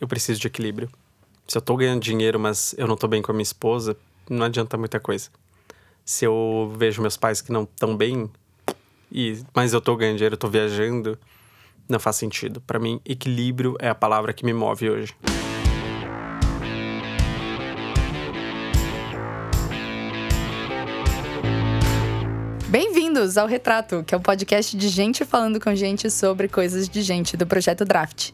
eu preciso de equilíbrio. Se eu tô ganhando dinheiro, mas eu não tô bem com a minha esposa, não adianta muita coisa. Se eu vejo meus pais que não estão bem, e mas eu tô ganhando dinheiro, eu tô viajando, não faz sentido. Para mim, equilíbrio é a palavra que me move hoje. Bem-vindos ao Retrato, que é um podcast de gente falando com gente sobre coisas de gente do projeto Draft.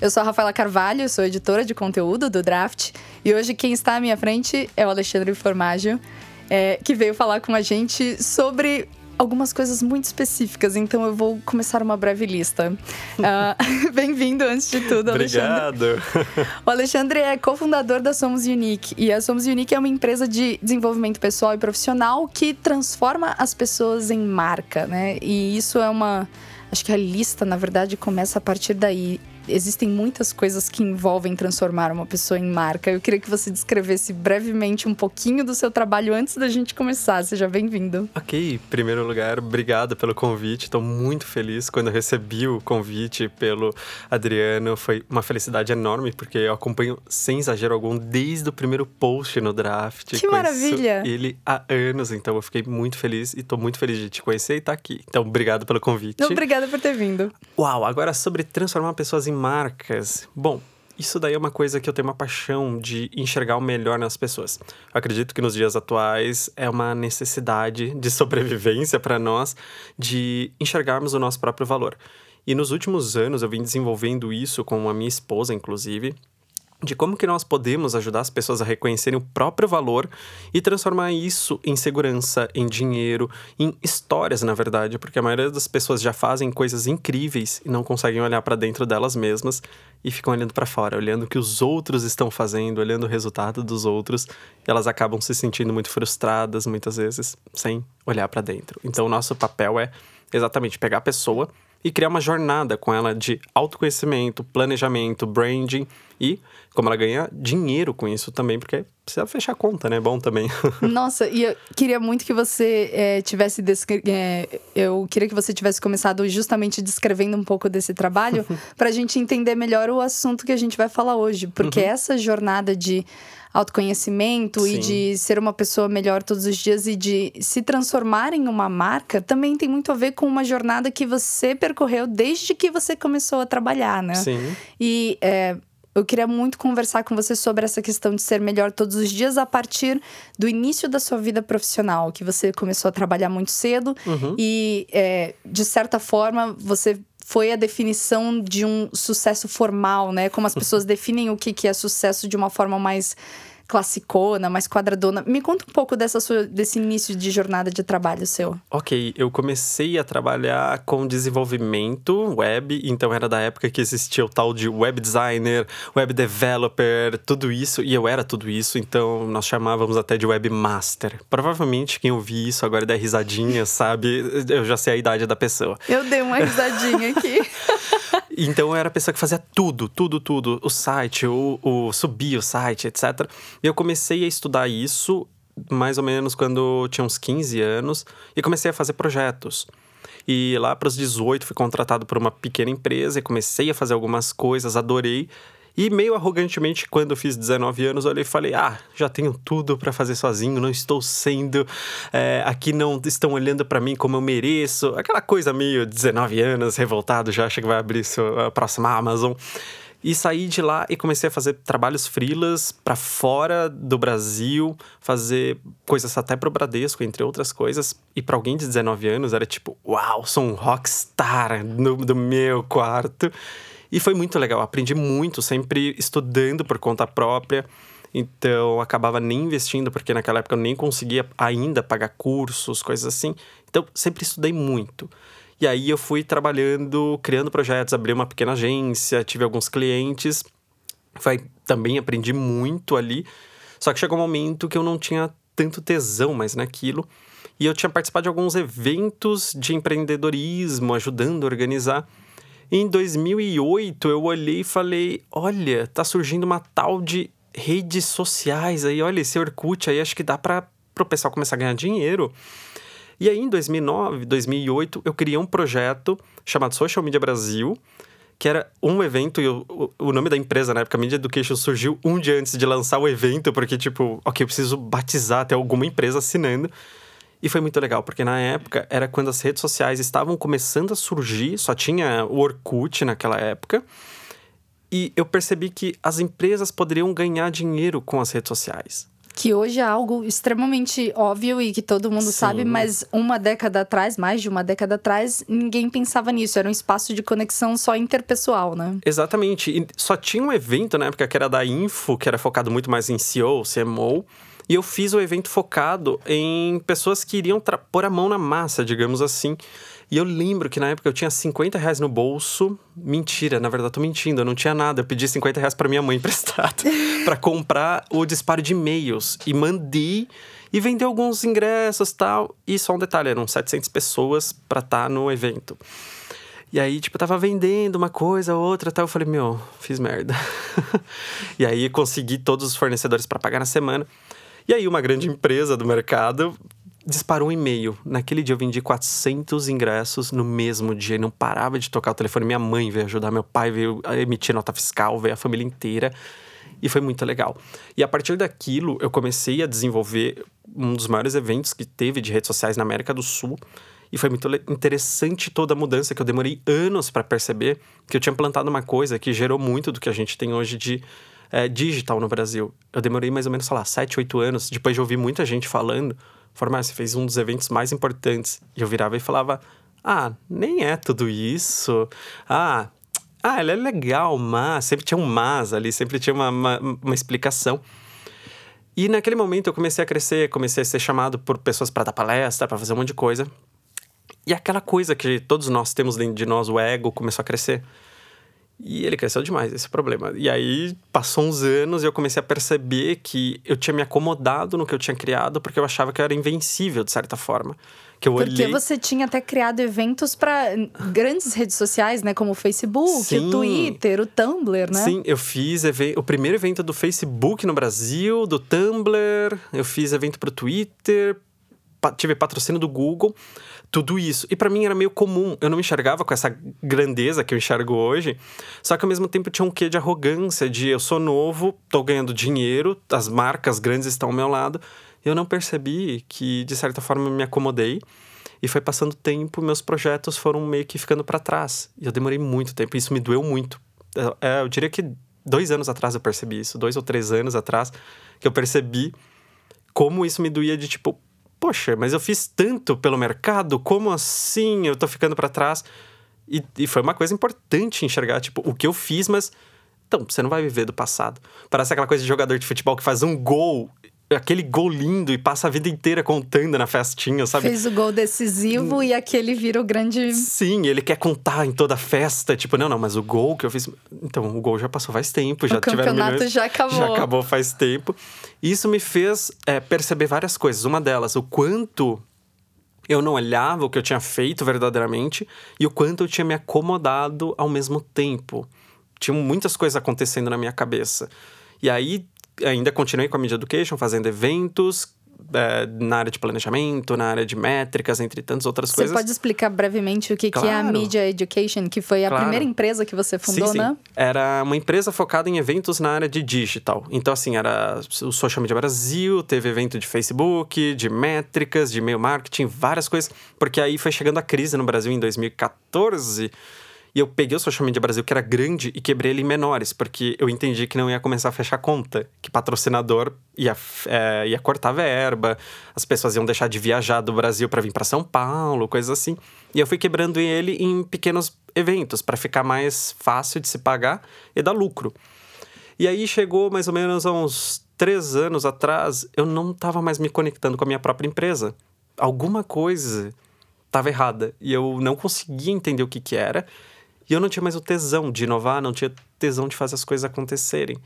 Eu sou a Rafaela Carvalho, sou editora de conteúdo do Draft, e hoje quem está à minha frente é o Alexandre Formaggio, é, que veio falar com a gente sobre algumas coisas muito específicas, então eu vou começar uma breve lista. Uh, Bem-vindo, antes de tudo, Obrigado. Alexandre. O Alexandre é cofundador da Somos Unique, e a Somos Unique é uma empresa de desenvolvimento pessoal e profissional que transforma as pessoas em marca, né? E isso é uma. Acho que a lista, na verdade, começa a partir daí existem muitas coisas que envolvem transformar uma pessoa em marca. Eu queria que você descrevesse brevemente um pouquinho do seu trabalho antes da gente começar. Seja bem-vindo. Ok, em primeiro lugar, obrigado pelo convite. Estou muito feliz quando recebi o convite pelo Adriano. Foi uma felicidade enorme, porque eu acompanho, sem exagero algum, desde o primeiro post no draft. Que maravilha! Ele há anos, então eu fiquei muito feliz e estou muito feliz de te conhecer e estar tá aqui. Então, obrigado pelo convite. Obrigada por ter vindo. Uau, agora sobre transformar pessoas em marcas. Bom, isso daí é uma coisa que eu tenho uma paixão de enxergar o melhor nas pessoas. Eu acredito que nos dias atuais é uma necessidade de sobrevivência para nós de enxergarmos o nosso próprio valor. E nos últimos anos eu vim desenvolvendo isso com a minha esposa, inclusive, de como que nós podemos ajudar as pessoas a reconhecerem o próprio valor e transformar isso em segurança, em dinheiro, em histórias, na verdade, porque a maioria das pessoas já fazem coisas incríveis e não conseguem olhar para dentro delas mesmas e ficam olhando para fora, olhando o que os outros estão fazendo, olhando o resultado dos outros, e elas acabam se sentindo muito frustradas muitas vezes, sem olhar para dentro. Então, o nosso papel é exatamente pegar a pessoa e criar uma jornada com ela de autoconhecimento, planejamento, branding e como ela ganha dinheiro com isso também, porque precisa fechar a conta, né? Bom também. Nossa, e eu queria muito que você é, tivesse. Descre... É, eu queria que você tivesse começado justamente descrevendo um pouco desse trabalho, para a gente entender melhor o assunto que a gente vai falar hoje. Porque uhum. essa jornada de autoconhecimento Sim. e de ser uma pessoa melhor todos os dias e de se transformar em uma marca também tem muito a ver com uma jornada que você percorreu desde que você começou a trabalhar, né? Sim. E é, eu queria muito conversar com você sobre essa questão de ser melhor todos os dias a partir do início da sua vida profissional, que você começou a trabalhar muito cedo uhum. e, é, de certa forma, você foi a definição de um sucesso formal, né? Como as pessoas definem o que, que é sucesso de uma forma mais classicona, mais quadradona. Me conta um pouco dessa sua, desse início de jornada de trabalho seu. Ok, eu comecei a trabalhar com desenvolvimento web, então era da época que existia o tal de web designer, web developer, tudo isso, e eu era tudo isso, então nós chamávamos até de webmaster. Provavelmente quem ouvir isso agora der risadinha, sabe? Eu já sei a idade da pessoa. Eu dei uma risadinha aqui. Então eu era a pessoa que fazia tudo, tudo, tudo. O site, o, o subir o site, etc. E eu comecei a estudar isso mais ou menos quando eu tinha uns 15 anos e comecei a fazer projetos. E lá para os 18 fui contratado por uma pequena empresa e comecei a fazer algumas coisas, adorei. E meio arrogantemente, quando eu fiz 19 anos, olhei e falei: Ah, já tenho tudo para fazer sozinho, não estou sendo. É, aqui não estão olhando para mim como eu mereço. Aquela coisa meio 19 anos, revoltado, já acha que vai abrir a próxima Amazon. E saí de lá e comecei a fazer trabalhos frilas para fora do Brasil, fazer coisas até pro Bradesco, entre outras coisas. E para alguém de 19 anos era tipo, uau, sou um rockstar no, do meu quarto. E foi muito legal, aprendi muito, sempre estudando por conta própria. Então, acabava nem investindo, porque naquela época eu nem conseguia ainda pagar cursos, coisas assim. Então, sempre estudei muito. E aí eu fui trabalhando, criando projetos, abri uma pequena agência, tive alguns clientes. Foi, também aprendi muito ali. Só que chegou um momento que eu não tinha tanto tesão mais naquilo. E eu tinha participado de alguns eventos de empreendedorismo, ajudando a organizar. Em 2008, eu olhei e falei: olha, tá surgindo uma tal de redes sociais aí, olha, esse Orkut aí, acho que dá para o pessoal começar a ganhar dinheiro. E aí, em 2009, 2008, eu criei um projeto chamado Social Media Brasil, que era um evento, e o, o nome da empresa na época, Media Education, surgiu um dia antes de lançar o evento, porque, tipo, ok, eu preciso batizar até alguma empresa assinando. E foi muito legal, porque na época era quando as redes sociais estavam começando a surgir, só tinha o Orkut naquela época. E eu percebi que as empresas poderiam ganhar dinheiro com as redes sociais que hoje é algo extremamente óbvio e que todo mundo Sim. sabe, mas uma década atrás, mais de uma década atrás, ninguém pensava nisso. Era um espaço de conexão só interpessoal, né? Exatamente. E só tinha um evento na época que era da Info, que era focado muito mais em CEO, CMO. E eu fiz o evento focado em pessoas que iriam pôr a mão na massa, digamos assim. E eu lembro que na época eu tinha 50 reais no bolso. Mentira, na verdade, tô mentindo, eu não tinha nada. Eu pedi 50 reais pra minha mãe emprestado para comprar o disparo de e-mails. E mandei e vendi alguns ingressos tal. E só um detalhe: eram 700 pessoas pra estar tá no evento. E aí, tipo, eu tava vendendo uma coisa, outra, tal. Eu falei, meu, fiz merda. e aí, consegui todos os fornecedores para pagar na semana. E aí, uma grande empresa do mercado disparou um e-mail. Naquele dia eu vendi 400 ingressos no mesmo dia e não parava de tocar o telefone. Minha mãe veio ajudar, meu pai veio emitir nota fiscal, veio a família inteira. E foi muito legal. E a partir daquilo, eu comecei a desenvolver um dos maiores eventos que teve de redes sociais na América do Sul. E foi muito interessante toda a mudança que eu demorei anos para perceber que eu tinha plantado uma coisa que gerou muito do que a gente tem hoje de é, digital no Brasil. Eu demorei mais ou menos, sei lá, 7, 8 anos, depois de ouvir muita gente falando Formar, você fez um dos eventos mais importantes. E eu virava e falava: Ah, nem é tudo isso. Ah, ah, ela é legal, mas. Sempre tinha um mas ali, sempre tinha uma, uma, uma explicação. E naquele momento eu comecei a crescer, comecei a ser chamado por pessoas para dar palestra, para fazer um monte de coisa. E aquela coisa que todos nós temos dentro de nós, o ego, começou a crescer. E ele cresceu demais, esse é o problema. E aí, passou uns anos e eu comecei a perceber que eu tinha me acomodado no que eu tinha criado porque eu achava que eu era invencível, de certa forma. Que eu porque olhei... você tinha até criado eventos para grandes redes sociais, né? Como o Facebook, Sim. o Twitter, o Tumblr, né? Sim, eu fiz o primeiro evento do Facebook no Brasil, do Tumblr, eu fiz evento para o Twitter, tive patrocínio do Google tudo isso. E para mim era meio comum. Eu não me enxergava com essa grandeza que eu enxergo hoje. Só que ao mesmo tempo tinha um quê de arrogância, de eu sou novo, tô ganhando dinheiro, as marcas grandes estão ao meu lado. Eu não percebi que, de certa forma, me acomodei. E foi passando tempo, meus projetos foram meio que ficando para trás. E eu demorei muito tempo, isso me doeu muito. Eu, é, eu diria que dois anos atrás eu percebi isso, dois ou três anos atrás, que eu percebi como isso me doía de tipo, poxa, mas eu fiz tanto pelo mercado, como assim eu tô ficando para trás? E, e, foi uma coisa importante enxergar, tipo, o que eu fiz, mas. Então, você não vai viver do passado. Parece aquela coisa de jogador de futebol que faz um gol aquele gol lindo e passa a vida inteira contando na festinha, sabe? Fez o gol decisivo hum. e aquele vira o grande. Sim, ele quer contar em toda a festa. Tipo, não, não, mas o gol que eu fiz. Então, o gol já passou faz tempo, já o campeonato milhões... já acabou. Já acabou faz tempo. Isso me fez é, perceber várias coisas. Uma delas, o quanto eu não olhava o que eu tinha feito verdadeiramente e o quanto eu tinha me acomodado ao mesmo tempo. Tinha muitas coisas acontecendo na minha cabeça. E aí ainda continuei com a Media Education, fazendo eventos, é, na área de planejamento, na área de métricas, entre tantas outras você coisas. Você pode explicar brevemente o que, claro. que é a Media Education, que foi a claro. primeira empresa que você fundou, sim, sim. né? Era uma empresa focada em eventos na área de digital. Então, assim, era o Social Media Brasil, teve evento de Facebook, de métricas, de e-mail marketing, várias coisas. Porque aí foi chegando a crise no Brasil em 2014 e eu peguei o Social Media Brasil, que era grande, e quebrei ele em menores, porque eu entendi que não ia começar a fechar conta, que patrocinador ia, é, ia cortar verba, as pessoas iam deixar de viajar do Brasil para vir para São Paulo, coisas assim. E eu fui quebrando ele em pequenos eventos, para ficar mais fácil de se pagar e dar lucro. E aí chegou mais ou menos há uns três anos atrás, eu não estava mais me conectando com a minha própria empresa. Alguma coisa estava errada e eu não conseguia entender o que, que era. E eu não tinha mais o tesão de inovar, não tinha tesão de fazer as coisas acontecerem.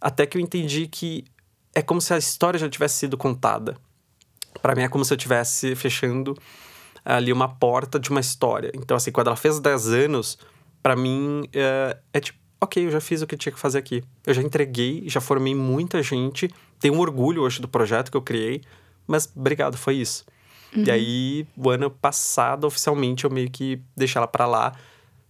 Até que eu entendi que é como se a história já tivesse sido contada. Para mim é como se eu estivesse fechando ali uma porta de uma história. Então, assim, quando ela fez 10 anos, para mim é, é tipo, ok, eu já fiz o que tinha que fazer aqui. Eu já entreguei, já formei muita gente, tenho um orgulho hoje do projeto que eu criei, mas obrigado, foi isso. Uhum. E aí, o ano passado, oficialmente, eu meio que deixei ela para lá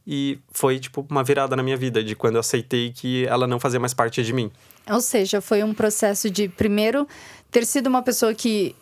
E foi, tipo, uma virada na minha vida, de quando eu aceitei que ela não fazia mais parte de mim. Ou seja, foi um processo de, primeiro, ter sido uma pessoa que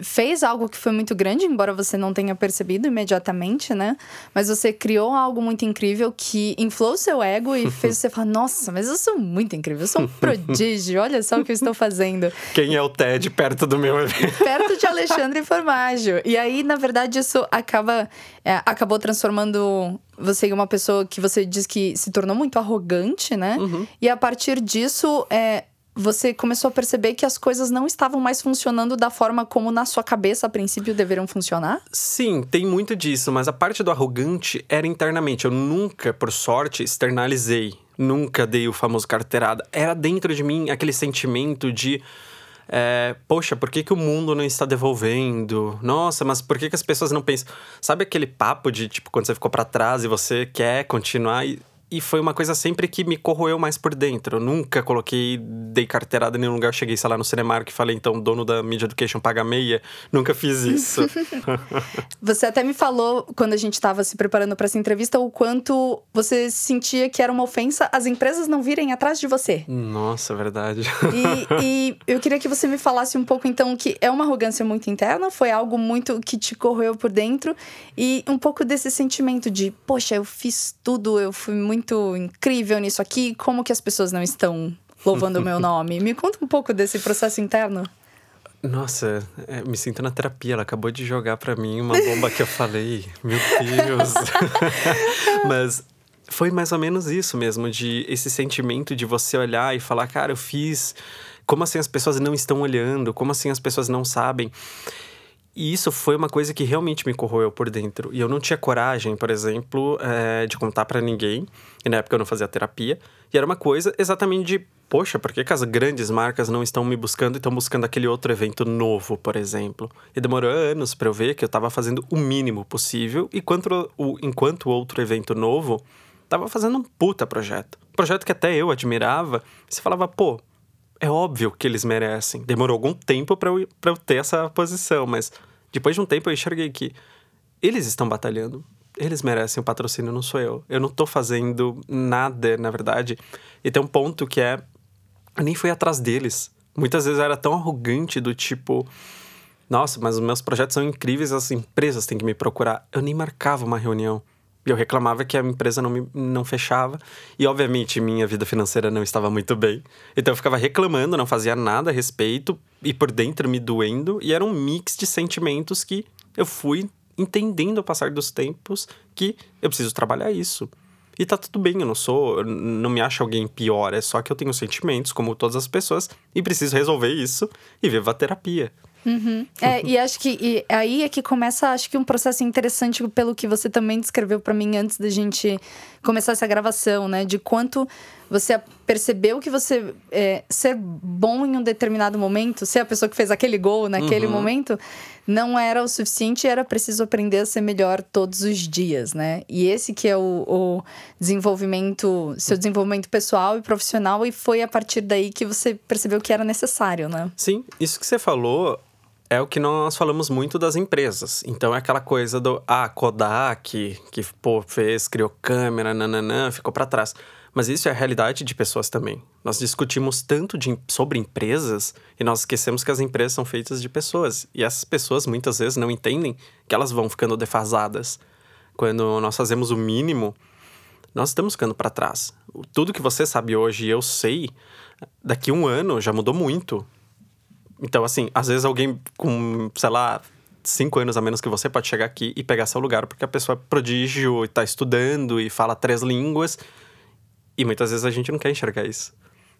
fez algo que foi muito grande, embora você não tenha percebido imediatamente, né? Mas você criou algo muito incrível que inflou seu ego e fez você falar: Nossa, mas eu sou muito incrível, eu sou um prodígio, olha só o que eu estou fazendo. Quem é o Ted perto do meu evento? Perto de Alexandre Formaggio. E aí, na verdade, isso acaba é, acabou transformando você em uma pessoa que você diz que se tornou muito arrogante, né? Uhum. E a partir disso, é, você começou a perceber que as coisas não estavam mais funcionando da forma como na sua cabeça a princípio deveriam funcionar? Sim, tem muito disso, mas a parte do arrogante era internamente. Eu nunca, por sorte, externalizei. Nunca dei o famoso carteirada. Era dentro de mim aquele sentimento de. É, poxa, por que, que o mundo não está devolvendo? Nossa, mas por que, que as pessoas não pensam? Sabe aquele papo de, tipo, quando você ficou para trás e você quer continuar e e foi uma coisa sempre que me corroeu mais por dentro. Eu nunca coloquei, dei carteirada em nenhum lugar. Cheguei, sei lá, no Cinemark e falei, então, dono da Media Education paga meia. Nunca fiz isso. você até me falou, quando a gente estava se preparando para essa entrevista, o quanto você sentia que era uma ofensa as empresas não virem atrás de você. Nossa, verdade. E, e eu queria que você me falasse um pouco, então, que é uma arrogância muito interna, foi algo muito que te corroeu por dentro. E um pouco desse sentimento de, poxa, eu fiz tudo, eu fui muito muito incrível nisso aqui, como que as pessoas não estão louvando o meu nome? Me conta um pouco desse processo interno. Nossa, é, me sinto na terapia. Ela acabou de jogar para mim uma bomba que eu falei. Meu Deus. Mas foi mais ou menos isso mesmo, de esse sentimento de você olhar e falar, cara, eu fiz. Como assim as pessoas não estão olhando? Como assim as pessoas não sabem? E isso foi uma coisa que realmente me corroeu por dentro. E eu não tinha coragem, por exemplo, é, de contar para ninguém. E na época eu não fazia terapia. E era uma coisa exatamente de, poxa, por que, que as grandes marcas não estão me buscando e estão buscando aquele outro evento novo, por exemplo? E demorou anos para eu ver que eu estava fazendo o mínimo possível, enquanto o, enquanto outro evento novo estava fazendo um puta projeto. Projeto que até eu admirava. E você falava, pô, é óbvio que eles merecem. Demorou algum tempo para eu, pra eu ter essa posição, mas depois de um tempo eu enxerguei que eles estão batalhando. Eles merecem o patrocínio, não sou eu. Eu não tô fazendo nada, na verdade. E tem um ponto que é. Eu nem fui atrás deles. Muitas vezes eu era tão arrogante do tipo. Nossa, mas os meus projetos são incríveis, as empresas têm que me procurar. Eu nem marcava uma reunião. Eu reclamava que a empresa não, me, não fechava. E, obviamente, minha vida financeira não estava muito bem. Então, eu ficava reclamando, não fazia nada a respeito. E por dentro me doendo. E era um mix de sentimentos que eu fui entendendo ao passar dos tempos que eu preciso trabalhar isso. E tá tudo bem, eu não sou, eu não me acho alguém pior, é só que eu tenho sentimentos, como todas as pessoas, e preciso resolver isso e viva a terapia. Uhum. É, e acho que e aí é que começa, acho que um processo interessante pelo que você também descreveu para mim antes da gente começar essa gravação, né? De quanto você percebeu que você é, ser bom em um determinado momento, ser a pessoa que fez aquele gol naquele uhum. momento, não era o suficiente, era preciso aprender a ser melhor todos os dias, né? E esse que é o, o desenvolvimento, seu desenvolvimento pessoal e profissional, e foi a partir daí que você percebeu que era necessário, né? Sim, isso que você falou é o que nós falamos muito das empresas. Então é aquela coisa do ah, Kodak, que pô, fez, criou câmera, nananã, ficou para trás. Mas isso é a realidade de pessoas também. Nós discutimos tanto de, sobre empresas e nós esquecemos que as empresas são feitas de pessoas. E essas pessoas muitas vezes não entendem que elas vão ficando defasadas. Quando nós fazemos o mínimo, nós estamos ficando para trás. Tudo que você sabe hoje e eu sei, daqui um ano já mudou muito. Então, assim, às vezes alguém com, sei lá, cinco anos a menos que você pode chegar aqui e pegar seu lugar, porque a pessoa é prodígio e tá estudando e fala três línguas. E muitas vezes a gente não quer enxergar isso.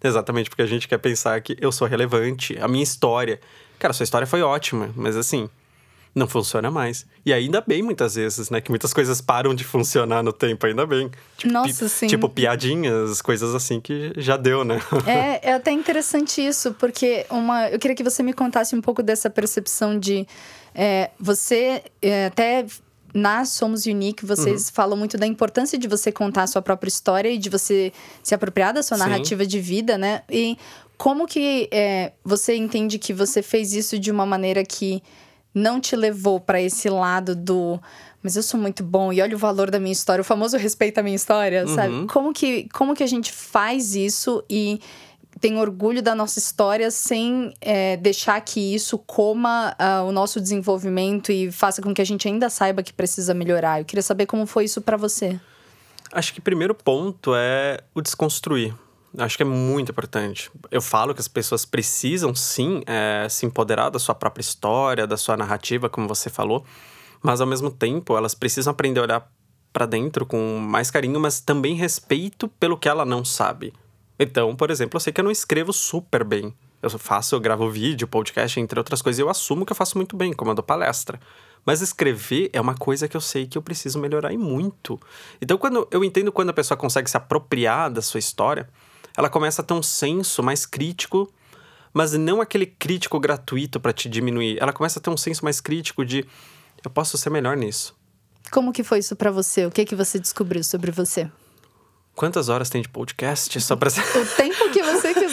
Exatamente porque a gente quer pensar que eu sou relevante, a minha história. Cara, sua história foi ótima, mas assim, não funciona mais. E ainda bem, muitas vezes, né? Que muitas coisas param de funcionar no tempo, ainda bem. Tipo, Nossa, sim. Tipo, piadinhas, coisas assim que já deu, né? É, é até interessante isso, porque uma, eu queria que você me contasse um pouco dessa percepção de. É, você é, até na Somos Unique, vocês uhum. falam muito da importância de você contar a sua própria história e de você se apropriar da sua Sim. narrativa de vida, né? E como que é, você entende que você fez isso de uma maneira que não te levou para esse lado do mas eu sou muito bom e olha o valor da minha história, o famoso respeita a minha história, Uhum. sabe? Como que, como que a gente faz isso e tem orgulho da nossa história sem é, deixar que isso coma ah, o nosso desenvolvimento e faça com que a gente ainda saiba que precisa melhorar. Eu queria saber como foi isso pra você. Acho que o primeiro ponto é o desconstruir. Acho que é muito importante. Eu falo que as pessoas precisam, sim, é, se empoderar da sua própria história, da sua narrativa, como você falou, mas ao mesmo tempo elas precisam aprender a olhar para dentro com mais carinho, mas também respeito pelo que ela não sabe. Então, por exemplo, eu sei que eu não escrevo super bem. Eu faço, eu gravo vídeo, podcast, entre outras coisas, e eu assumo que eu faço muito bem, como eu dou palestra. Mas escrever é uma coisa que eu sei que eu preciso melhorar e muito. Então, quando eu entendo quando a pessoa consegue se apropriar da sua história, ela começa a ter um senso mais crítico, mas não aquele crítico gratuito para te diminuir. Ela começa a ter um senso mais crítico de eu posso ser melhor nisso. Como que foi isso pra você? O que que você descobriu sobre você? Quantas horas tem de podcast? Só pra... O tempo que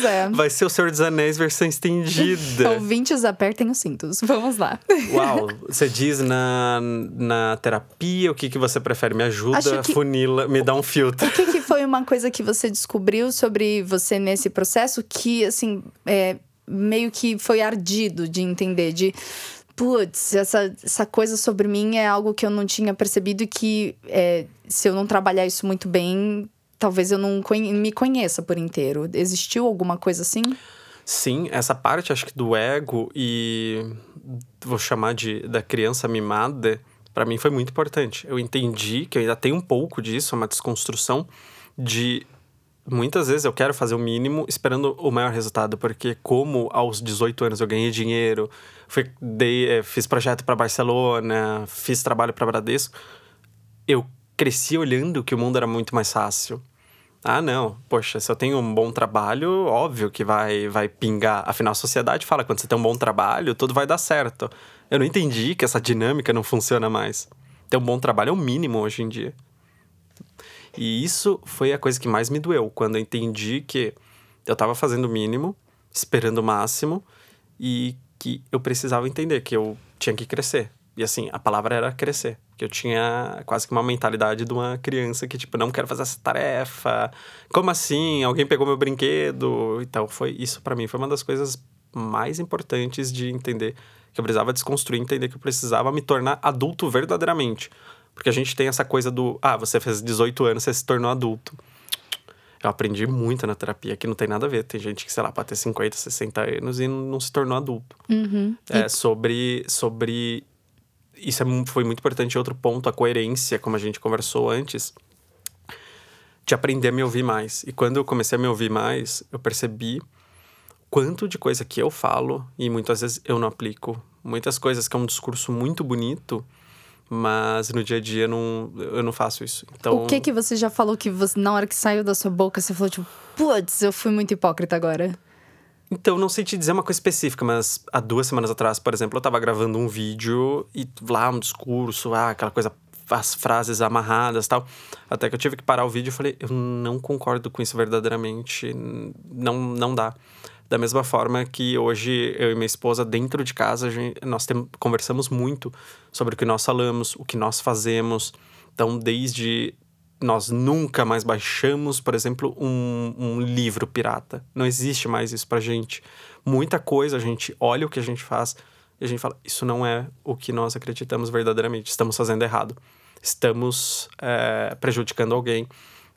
quiser. Vai ser o Senhor dos Anéis versão estendida. Ouvintes, apertem os cintos. Vamos lá. Uau, você diz na, na terapia o que, que você prefere? Me ajuda, que- funila, me dá um filtro. O que, que foi uma coisa que você descobriu sobre você nesse processo que, assim, é, meio que foi ardido de entender? De, putz, essa, essa coisa sobre mim é algo que eu não tinha percebido e que, é, se eu não trabalhar isso muito bem, talvez eu não conhe- me conheça por inteiro. Existiu alguma coisa assim? Sim, essa parte acho que do ego e vou chamar de da criança mimada, pra mim foi muito importante. Eu entendi que eu ainda tenho um pouco disso, uma desconstrução de muitas vezes eu quero fazer o mínimo esperando o maior resultado, porque como aos 18 anos eu ganhei dinheiro, fui, dei, eh, fiz projeto para Barcelona, fiz trabalho para Bradesco, eu cresci olhando que o mundo era muito mais fácil. Ah, não. Poxa, se eu tenho um bom trabalho, óbvio que vai, vai pingar. Afinal, a sociedade fala quando você tem um bom trabalho, tudo vai dar certo. Eu não entendi que essa dinâmica não funciona mais. Ter um bom trabalho é o mínimo hoje em dia. E isso foi a coisa que mais me doeu, quando eu entendi que eu tava fazendo o mínimo, esperando o máximo, e que eu precisava entender que eu tinha que crescer. E assim, a palavra era crescer. Que eu tinha quase que uma mentalidade de uma criança que, tipo, não quero fazer essa tarefa. Como assim? Alguém pegou meu brinquedo? Então, foi isso para mim foi uma das coisas mais importantes de entender que eu precisava desconstruir, entender que eu precisava me tornar adulto verdadeiramente. Porque a gente tem essa coisa do, ah, você fez 18 anos, você se tornou adulto. Eu aprendi muito na terapia, que não tem nada a ver. Tem gente que, sei lá, pode ter 50, 60 anos e não se tornou adulto. Uhum. É, sobre, sobre. Isso é, foi muito importante. Outro ponto, a coerência, como a gente conversou antes, de aprender a me ouvir mais. E quando eu comecei a me ouvir mais, eu percebi quanto de coisa que eu falo e muitas vezes eu não aplico. Muitas coisas que é um discurso muito bonito, mas no dia a dia não, eu não faço isso. Então, O que que você já falou que você, na hora que saiu da sua boca, você falou, tipo, putz, eu fui muito hipócrita agora? Então, não sei te dizer uma coisa específica, mas há duas semanas atrás, por exemplo, eu tava gravando um vídeo e lá um discurso, ah, aquela coisa, as frases amarradas tal. Até que eu tive que parar o vídeo e falei, eu não concordo com isso verdadeiramente, não, não dá. Da mesma forma que hoje eu e minha esposa, dentro de casa, gente- nós tem, conversamos muito sobre o que nós falamos, o que nós fazemos. Então, desde nós nunca mais baixamos, por exemplo, um, um livro pirata. Não existe mais isso pra gente. Muita coisa a gente olha o que a gente faz e a gente fala: isso não é o que nós acreditamos verdadeiramente. Estamos fazendo errado. Estamos é, prejudicando alguém.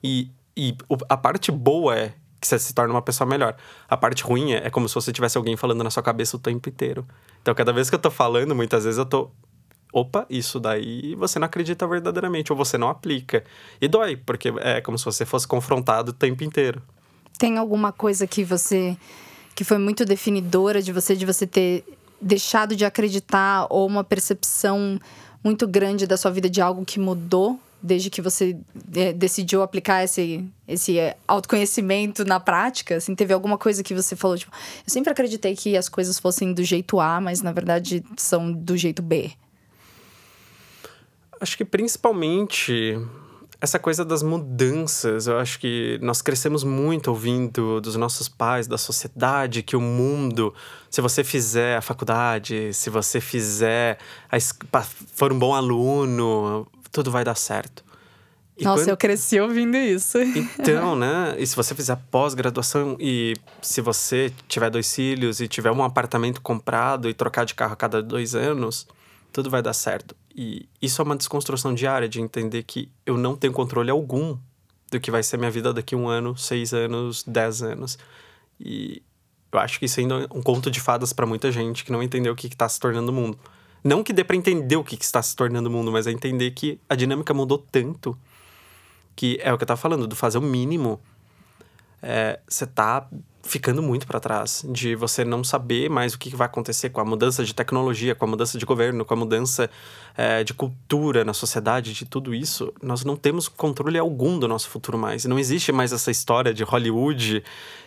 E, e a parte boa é que você se torna uma pessoa melhor. A parte ruim é, é como se você tivesse alguém falando na sua cabeça o tempo inteiro. Então, cada vez que eu tô falando, muitas vezes eu tô opa, isso daí você não acredita verdadeiramente, ou você não aplica. E dói, porque é como se você fosse confrontado o tempo inteiro. Tem alguma coisa que você que foi muito definidora de você de você ter deixado de acreditar ou uma percepção muito grande da sua vida de algo que mudou desde que você é, decidiu aplicar esse esse é, autoconhecimento na prática? Assim, teve alguma coisa que você falou tipo, eu sempre acreditei que as coisas fossem do jeito A, mas na verdade são do jeito B. Acho que principalmente essa coisa das mudanças. Eu acho que nós crescemos muito ouvindo dos nossos pais, da sociedade, que o mundo, se você fizer a faculdade, se você fizer, a, for um bom aluno, tudo vai dar certo. E Nossa, quando... eu cresci ouvindo isso. Então, né? E se você fizer pós-graduação e se você tiver dois filhos e tiver um apartamento comprado e trocar de carro a cada dois anos, tudo vai dar certo. E isso é uma desconstrução diária de entender que eu não tenho controle algum do que vai ser minha vida daqui um ano, seis anos, dez anos. E eu acho que isso ainda é um conto de fadas para muita gente que não entendeu o que está se tornando o mundo. Não que dê para entender o que está se tornando o mundo, mas é entender que a dinâmica mudou tanto que é o que eu tava falando, do fazer o mínimo, é, você tá ficando muito para trás, de você não saber mais o que vai acontecer com a mudança de tecnologia, com a mudança de governo, com a mudança é, de cultura na sociedade, de tudo isso. Nós não temos controle algum do nosso futuro mais. Não existe mais essa história de Hollywood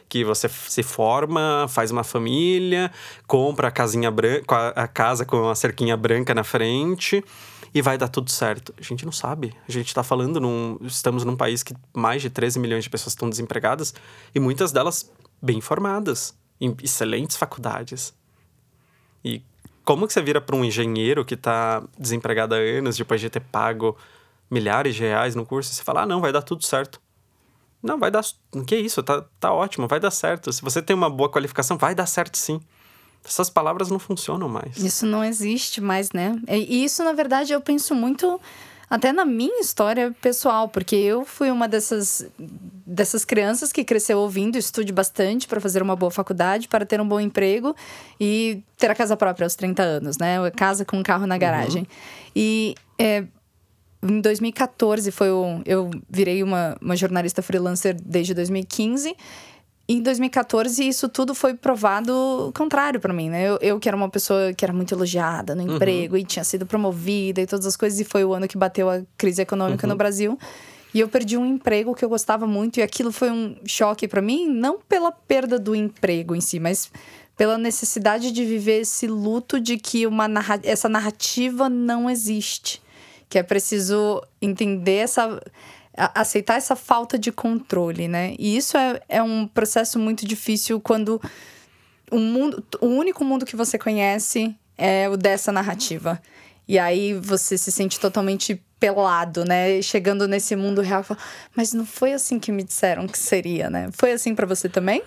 que você se forma, faz uma família, compra a casinha branca, a casa com a cerquinha branca na frente e vai dar tudo certo. A gente não sabe. A gente está falando num. Estamos num país que mais de 13 milhões de pessoas estão desempregadas e muitas delas bem formadas, em excelentes faculdades. E como que você vira para um engenheiro que está desempregado há anos, depois de ter pago milhares de reais no curso, e você fala, ah, não, vai dar tudo certo. Não, vai dar. Que isso, tá, tá ótimo, vai dar certo. Se você tem uma boa qualificação, vai dar certo sim. Essas palavras não funcionam mais. Isso não existe mais, né? E isso, na verdade, eu penso muito até na minha história pessoal, porque eu fui uma dessas, dessas crianças que cresceu ouvindo, estude bastante para fazer uma boa faculdade, para ter um bom emprego e ter a casa própria aos 30 anos, né? Casa com um carro na garagem. Uhum. E é, em 2014 foi o, eu virei uma, uma jornalista freelancer desde 2015 em 2014, isso tudo foi provado contrário para mim, né? Eu, eu, que era uma pessoa que era muito elogiada no uhum. emprego uhum. e tinha sido promovida e todas as coisas, e foi o ano que bateu a crise econômica uhum. no Brasil. E eu perdi um emprego que eu gostava muito, e aquilo foi um choque para mim, não pela perda do emprego em si, mas pela necessidade de viver esse luto de que uma narra essa narrativa não existe. Que é preciso entender essa aceitar essa falta de controle, né? E isso é, é um processo muito difícil quando o mundo, o único mundo que você conhece é o dessa narrativa. E aí você se sente totalmente pelado, né? Chegando nesse mundo real, fala, mas não foi assim que me disseram que seria, né? Foi assim para você também?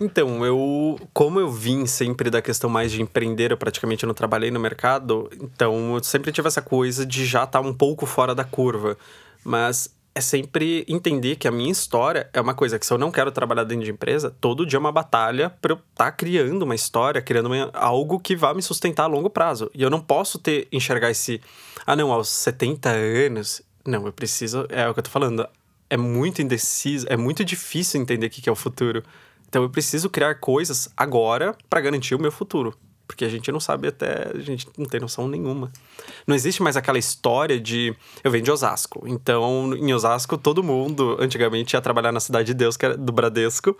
Então, eu, como eu vim sempre da questão mais de empreender, eu praticamente não trabalhei no mercado, então eu sempre tive essa coisa de já estar tá um pouco fora da curva. Mas é sempre entender que a minha história é uma coisa que se eu não quero trabalhar dentro de empresa, todo dia é uma batalha para eu estar tá criando uma história, criando uma, algo que vá me sustentar a longo prazo. E eu não posso ter enxergar esse ah não, aos 70 anos, não, eu preciso, é o que eu tô falando, é muito indeciso, é muito difícil entender o que é o futuro. Então eu preciso criar coisas agora para garantir o meu futuro. Porque a gente não sabe até. A gente não tem noção nenhuma. Não existe mais aquela história de. Eu venho de Osasco. Então, em Osasco, todo mundo antigamente ia trabalhar na Cidade de Deus, que era do Bradesco.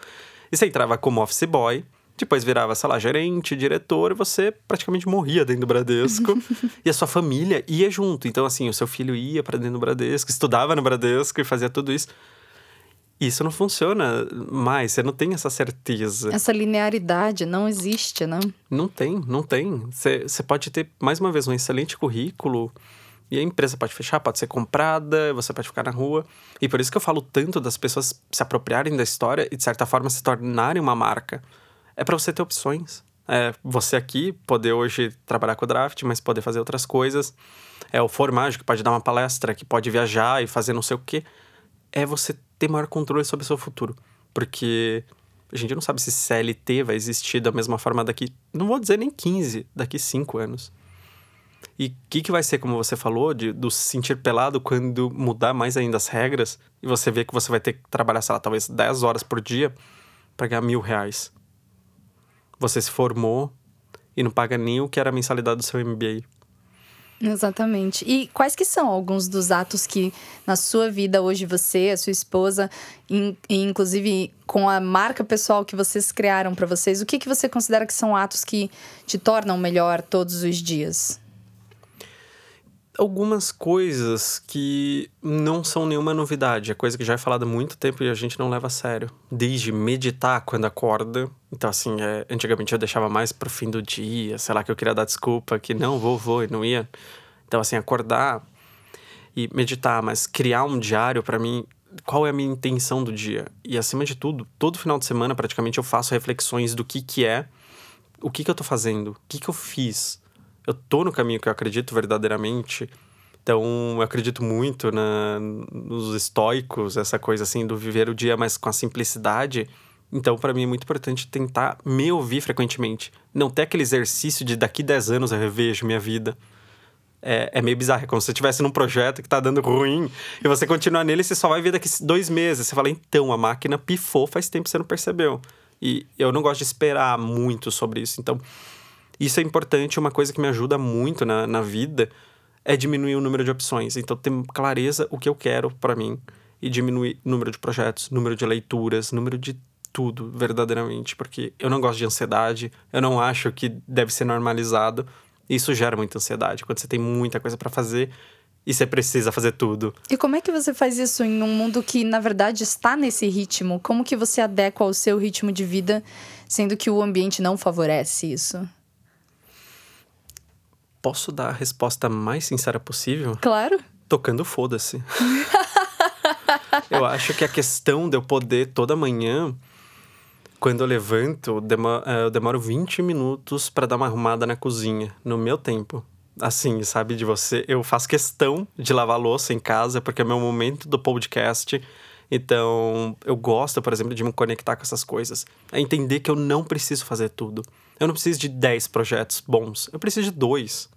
E você entrava como office boy. Depois virava, sei lá, gerente, diretor, e você praticamente morria dentro do Bradesco. e a sua família ia junto. Então, assim, o seu filho ia para dentro do Bradesco, estudava no Bradesco e fazia tudo isso isso não funciona mais, você não tem essa certeza. Essa linearidade não existe, né? Não tem, não tem. Você, pode ter, mais uma vez, um excelente currículo e a empresa pode fechar, pode ser comprada, você pode ficar na rua. E por isso que eu falo tanto das pessoas se apropriarem da história e, de certa forma, se tornarem uma marca. É para você ter opções. É você aqui poder hoje trabalhar com o draft, mas poder fazer outras coisas. É o formagem que pode dar uma palestra, que pode viajar e fazer não sei o quê. É você ter maior controle sobre o seu futuro. Porque a gente não sabe se CLT vai existir da mesma forma daqui, não vou dizer nem 15, daqui 5 anos. E o que, que vai ser, como você falou, de, do se sentir pelado quando mudar mais ainda as regras e você vê que você vai ter que trabalhar, sei lá, talvez 10 horas por dia para ganhar mil reais. Você se formou e não paga nem o que era a mensalidade do seu MBA. Exatamente. E quais que são alguns dos atos que na sua vida hoje você, a sua esposa, in, inclusive com a marca pessoal que vocês criaram para vocês, o que que você considera que são atos que te tornam melhor todos os dias? Algumas coisas que não são nenhuma novidade. É coisa que já é falada há muito tempo e a gente não leva a sério. Desde meditar quando acorda. Então, assim, é, antigamente eu deixava mais pro fim do dia, sei lá, que eu queria dar desculpa, que não, vou, vou, e não ia. Então, assim, acordar e meditar, mas criar um diário para mim, qual é a minha intenção do dia? E acima de tudo, todo final de semana praticamente eu faço reflexões do que que é, o que que eu tô fazendo, o que que eu fiz, eu tô no caminho que eu acredito verdadeiramente. Então, eu acredito muito na, nos estoicos, essa coisa assim do viver o dia mais com a simplicidade. Então, para mim é muito importante tentar me ouvir frequentemente. Não ter aquele exercício de daqui 10 anos eu revejo minha vida. É, é meio bizarro. É como se você estivesse num projeto que tá dando ruim e você continuar nele, você só vai ver daqui dois meses. Você fala, então, a máquina pifou faz tempo que você não percebeu. E eu não gosto de esperar muito sobre isso. Então, isso é importante, uma coisa que me ajuda muito na, na vida é diminuir o número de opções. Então, ter clareza o que eu quero para mim e diminuir o número de projetos, número de leituras, número de tudo, verdadeiramente, porque eu não gosto de ansiedade, eu não acho que deve ser normalizado. Isso gera muita ansiedade quando você tem muita coisa para fazer e você precisa fazer tudo. E como é que você faz isso em um mundo que, na verdade, está nesse ritmo? Como que você adequa ao seu ritmo de vida, sendo que o ambiente não favorece isso? Posso dar a resposta mais sincera possível? Claro. Tocando foda-se. eu acho que a questão de eu poder toda manhã, quando eu levanto, eh, eu demoro 20 minutos para dar uma arrumada na cozinha, no meu tempo. Assim, sabe, de você. Eu faço questão de lavar louça em casa, porque é meu momento do podcast. Então, eu gosto, por exemplo, de me conectar com essas coisas. É entender que eu não preciso fazer tudo. Eu não preciso de 10 projetos bons, eu preciso de dois.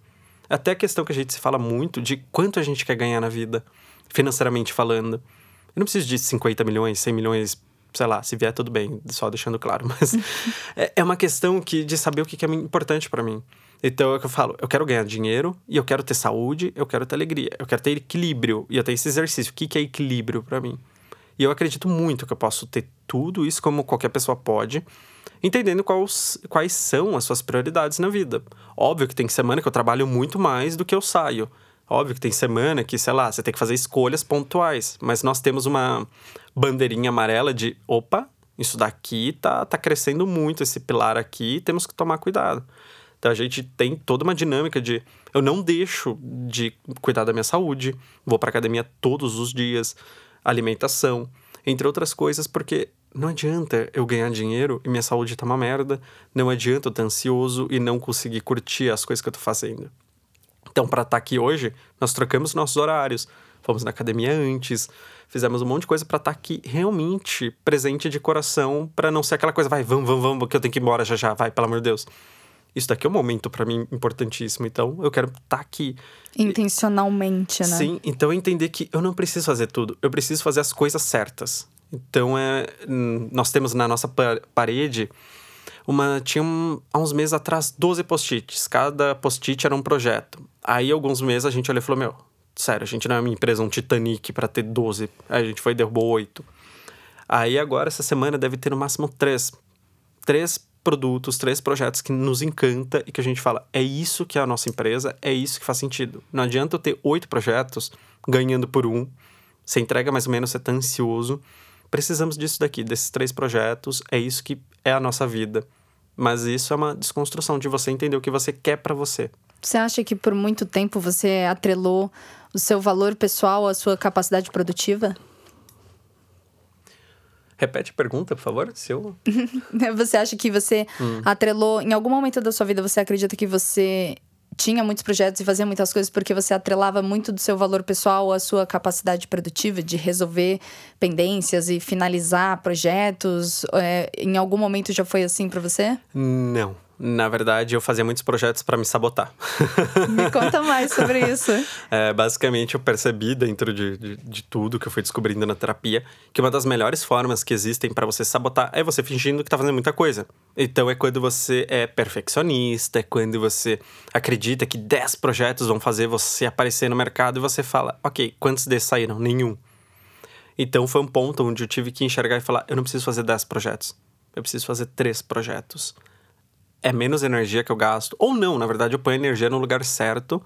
Até a questão que a gente se fala muito de quanto a gente quer ganhar na vida, financeiramente falando. Eu não preciso de 50 milhões, 100 milhões, sei lá, se vier tudo bem, só deixando claro. Mas é, é uma questão que, de saber o que é importante para mim. Então é o que eu falo, eu quero ganhar dinheiro e eu quero ter saúde, eu quero ter alegria, eu quero ter equilíbrio e eu tenho esse exercício. O que é equilíbrio para mim? E eu acredito muito que eu posso ter tudo isso como qualquer pessoa pode, entendendo quais, quais são as suas prioridades na vida. Óbvio que tem semana que eu trabalho muito mais do que eu saio. Óbvio que tem semana que, sei lá, você tem que fazer escolhas pontuais, mas nós temos uma bandeirinha amarela de opa, isso daqui tá, tá crescendo muito, esse pilar aqui, temos que tomar cuidado. Então a gente tem toda uma dinâmica de eu não deixo de cuidar da minha saúde, vou para academia todos os dias, alimentação, entre outras coisas, porque não adianta eu ganhar dinheiro e minha saúde tá uma merda. Não adianta eu estar ansioso e não conseguir curtir as coisas que eu tô fazendo. Então, para estar tá aqui hoje, nós trocamos nossos horários. Fomos na academia antes, fizemos um monte de coisa para estar tá aqui realmente presente de coração, para não ser aquela coisa, vai, vamos, vamos, vamos, que eu tenho que ir embora já já, vai, pelo amor de Deus. Isso daqui é um momento para mim importantíssimo, então eu quero estar tá aqui. Intencionalmente, né? Sim, então entender que eu não preciso fazer tudo, eu preciso fazer as coisas certas. Então, é, nós temos na nossa parede uma tinha um, há uns meses atrás 12 post-its. Cada post-it era um projeto. Aí, alguns meses, a gente olhou e falou: Meu, sério, a gente não é uma empresa, um Titanic para ter 12. Aí a gente foi e derrubou 8. Aí, agora, essa semana, deve ter no máximo três. Três produtos, três projetos que nos encanta e que a gente fala: é isso que é a nossa empresa, é isso que faz sentido. Não adianta eu ter oito projetos ganhando por um. Você entrega mais ou menos, você tá ansioso precisamos disso daqui, desses três projetos, é isso que é a nossa vida. Mas isso é uma desconstrução de você entender o que você quer para você. Você acha que por muito tempo você atrelou o seu valor pessoal à sua capacidade produtiva? Repete a pergunta, por favor. Se eu... você acha que você hum. atrelou, em algum momento da sua vida, você acredita que você tinha muitos projetos e fazia muitas coisas porque você atrelava muito do seu valor pessoal à sua capacidade produtiva de resolver pendências e finalizar projetos? É, em algum momento já foi assim para você? Não. Na verdade, eu fazia muitos projetos para me sabotar. Me conta mais sobre isso. É, basicamente, eu percebi dentro de, de, de, tudo que eu fui descobrindo na terapia que uma das melhores formas que existem para você sabotar é você fingindo que tá fazendo muita coisa. Então, é quando você é perfeccionista, é quando você acredita que 10 projetos vão fazer você aparecer no mercado e você fala, ok, quantos desses saíram? Nenhum. Então, foi um ponto onde eu tive que enxergar e falar: eu não preciso fazer 10 projetos, eu preciso fazer 3 projetos é menos energia que eu gasto. Ou não, na verdade, eu ponho energia no lugar certo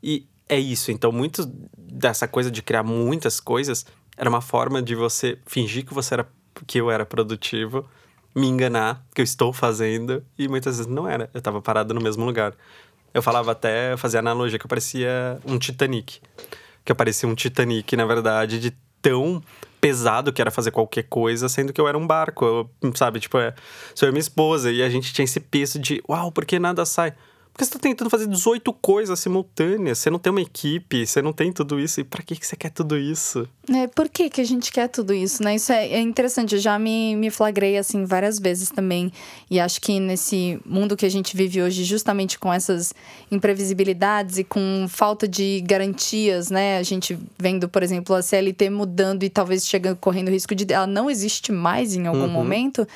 e é isso. Então, muito dessa coisa de criar muitas coisas era uma forma de você fingir que você era que eu era produtivo, me enganar que eu estou fazendo e muitas vezes não era. Eu estava parado no mesmo lugar. Eu falava até, fazia analogia que eu parecia um Titanic. Que eu parecia um Titanic, na verdade, de tão pesado que era fazer qualquer coisa, sendo que eu era um barco, eu, sabe? Tipo, é, sou eu e minha esposa, e a gente tinha esse peso de, uau, por que nada sai? Porque você tá tentando fazer 18 coisas simultâneas, você não tem uma equipe, você não tem tudo isso, e pra que, que você quer tudo isso? É, por que, que a gente quer tudo isso, né? Isso é, é interessante, eu já me, me flagrei, assim, várias vezes também, e acho que nesse mundo que a gente vive hoje, justamente com essas imprevisibilidades e com falta de garantias, né? A gente vendo, por exemplo, a CLT mudando e talvez chegando, correndo o risco de ela não existe mais em algum uhum. momento,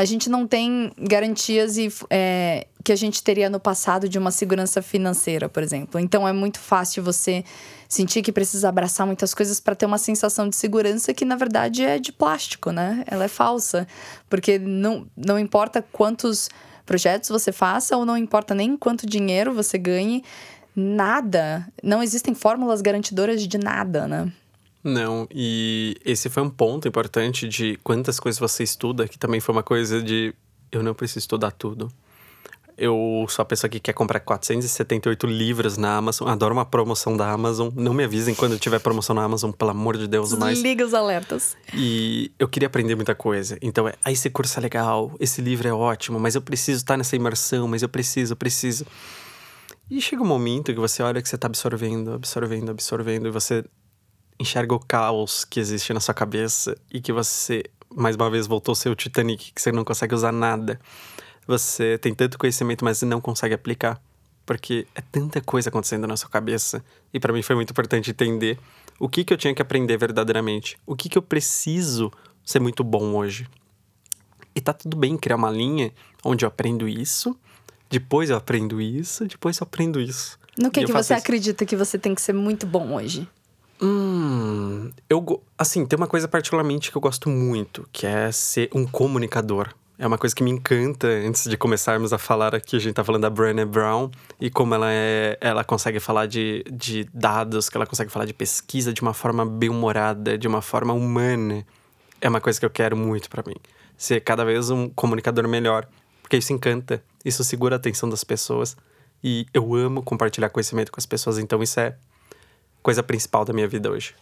a gente não tem garantias e, é, que a gente teria no passado de uma segurança financeira, por exemplo. Então é muito fácil você sentir que precisa abraçar muitas coisas para ter uma sensação de segurança que na verdade é de plástico, né? Ela é falsa, porque não, não importa quantos projetos você faça ou não importa nem quanto dinheiro você ganhe, nada, não existem fórmulas garantidoras de nada, né? Não, e esse foi um ponto importante de quantas coisas você estuda, que também foi uma coisa de eu não preciso estudar tudo. Eu sou a pessoa que quer comprar 478 livros na Amazon. Adoro uma promoção da Amazon. Não me avisem quando tiver promoção na Amazon, pelo amor de Deus, mais. Liga os alertas. E eu queria aprender muita coisa. Então, é, ah, esse curso é legal, esse livro é ótimo, mas eu preciso estar nessa imersão, mas eu preciso, eu preciso. E chega um momento que você olha que você está absorvendo, absorvendo, absorvendo, e você enxerga o caos que existe na sua cabeça e que você, mais uma vez, voltou a ser o Titanic, que você não consegue usar nada você tem tanto conhecimento, mas não consegue aplicar. Porque é tanta coisa acontecendo na sua cabeça. E para mim foi muito importante entender o que, que eu tinha que aprender verdadeiramente. O que, que eu preciso ser muito bom hoje. E tá tudo bem criar uma linha onde eu aprendo isso, depois eu aprendo isso, depois eu aprendo isso. No que, que você isso. acredita que você tem que ser muito bom hoje? Hum, eu assim, tem uma coisa particularmente que eu gosto muito, que é ser um comunicador. É uma coisa que me encanta antes de começarmos a falar aqui. A gente tá falando da Brené Brown e como ela é. Ela consegue falar de, de dados, que ela consegue falar de pesquisa de uma forma bem-humorada, de uma forma humana. É uma coisa que eu quero muito para mim. Ser cada vez um comunicador melhor. Porque isso encanta, isso segura a atenção das pessoas. E eu amo compartilhar conhecimento com as pessoas, então isso é coisa principal da minha vida hoje.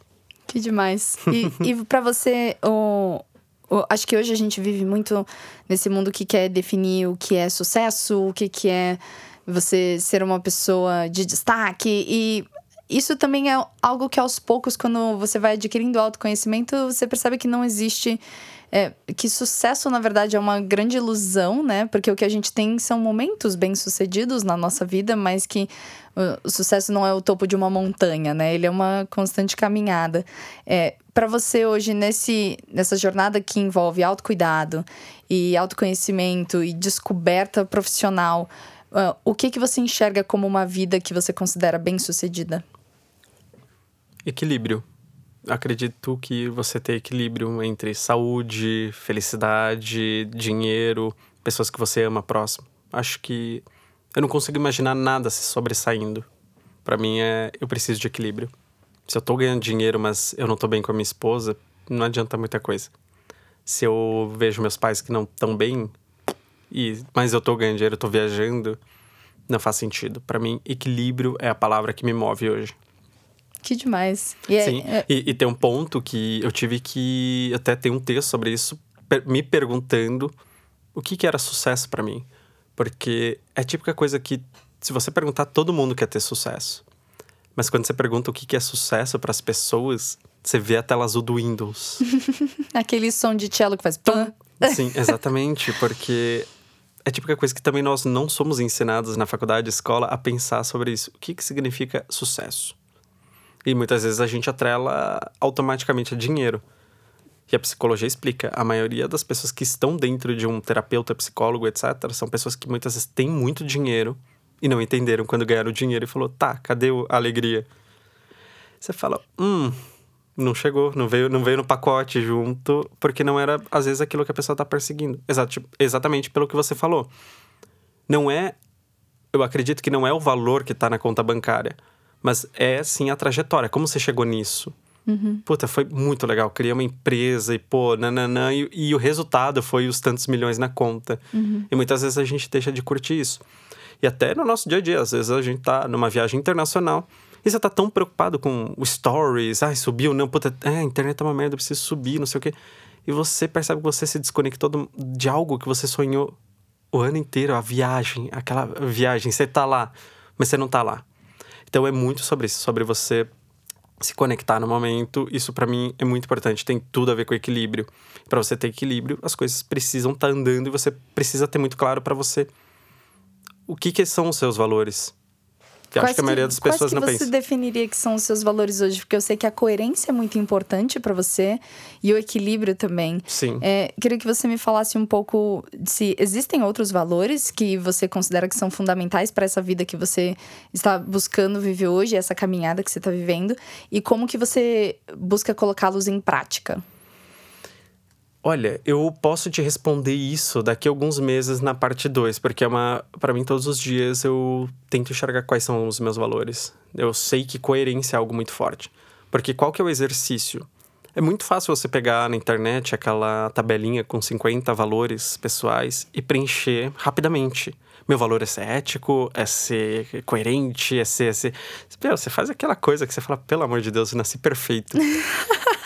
Que demais. E, e para você, o, Acho que hoje a gente vive muito nesse mundo que quer definir o que é sucesso, o que, que é você ser uma pessoa de destaque. E isso também é algo que aos poucos, quando você vai adquirindo autoconhecimento, você percebe que não existe. É, que sucesso, na verdade, é uma grande ilusão, né? Porque o que a gente tem são momentos bem-sucedidos na nossa vida, mas que o sucesso não é o topo de uma montanha, né? Ele é uma constante caminhada. É, para você hoje, nesse, nessa jornada que envolve autocuidado e autoconhecimento e descoberta profissional, uh, o que, que você enxerga como uma vida que você considera bem-sucedida? Equilíbrio. Acredito que você ter equilíbrio entre saúde, felicidade, dinheiro, pessoas que você ama próximo. Acho que eu não consigo imaginar nada se sobressaindo. Para mim é, eu preciso de equilíbrio. Se eu tô ganhando dinheiro, mas eu não tô bem com a minha esposa, não adianta muita coisa. Se eu vejo meus pais que não estão bem, e mas eu tô ganhando dinheiro, eu tô viajando, não faz sentido. Para mim, equilíbrio é a palavra que me move hoje. Que demais. E é, Sim, é... E, e, tem um ponto que eu tive que até ter um texto sobre isso, me perguntando o que, que era sucesso para mim. Porque é a típica coisa que, se você perguntar, todo mundo quer ter sucesso. Mas quando você pergunta o que é sucesso para as pessoas, você vê a tela azul do Windows. Aquele som de cello que faz pam. Sim, exatamente, porque é a típica coisa que também nós não somos ensinados na faculdade, escola, a pensar sobre isso. O que, que significa sucesso? E muitas vezes a gente atrela automaticamente a dinheiro. E a psicologia explica, a maioria das pessoas que estão dentro de um terapeuta, psicólogo, etc., são pessoas que muitas vezes têm muito dinheiro e não entenderam quando ganharam o dinheiro e falou, tá, cadê a alegria? Você fala, hum, não chegou, não veio, não veio no pacote junto, porque não era, às vezes, aquilo que a pessoa está perseguindo. Exato, exatamente pelo que você falou. Não é, eu acredito que não é o valor que está na conta bancária, Mas é sim a trajetória. Como você chegou nisso? Uhum. Puta, foi muito legal. Criei uma empresa e, pô, nananã. E, e o resultado foi os tantos milhões na conta. Uhum. E muitas vezes a gente deixa de curtir isso. E até no nosso dia a dia, às vezes a gente tá numa viagem internacional e você tá tão preocupado com o stories, ai, subiu, não, puta, é, a internet é uma merda, eu preciso subir, não sei o quê. E você percebe que você se desconectou de algo que você sonhou o ano inteiro, a viagem, aquela viagem, você tá lá, mas você não tá lá. Então é muito sobre isso, sobre você se conectar no momento. Isso para mim é muito importante, tem tudo a ver com equilíbrio. Para você ter equilíbrio, as coisas precisam estar tá andando e você precisa ter muito claro para você o que, que são os seus valores. Que acho que a maioria das pessoas não pensa. Quais que você definiria que são os seus valores hoje? Porque eu sei que a coerência é muito importante para você e o equilíbrio também. Sim. É, queria que você me falasse um pouco se existem outros valores que você considera que são fundamentais para essa vida que você está buscando viver hoje, essa caminhada que você está vivendo, e como que você busca colocá-los em prática. Olha, eu posso te responder isso daqui a alguns meses na parte 2, porque é uma. para mim, todos os dias eu tento enxergar quais são os meus valores. Eu sei que coerência é algo muito forte. Porque qual que é o exercício? É muito fácil você pegar na internet aquela tabelinha com 50 valores pessoais e preencher rapidamente. Meu valor é ser ético, é ser coerente, é ser. É ser... Você faz aquela coisa que você fala, pelo amor de Deus, eu nasci perfeito.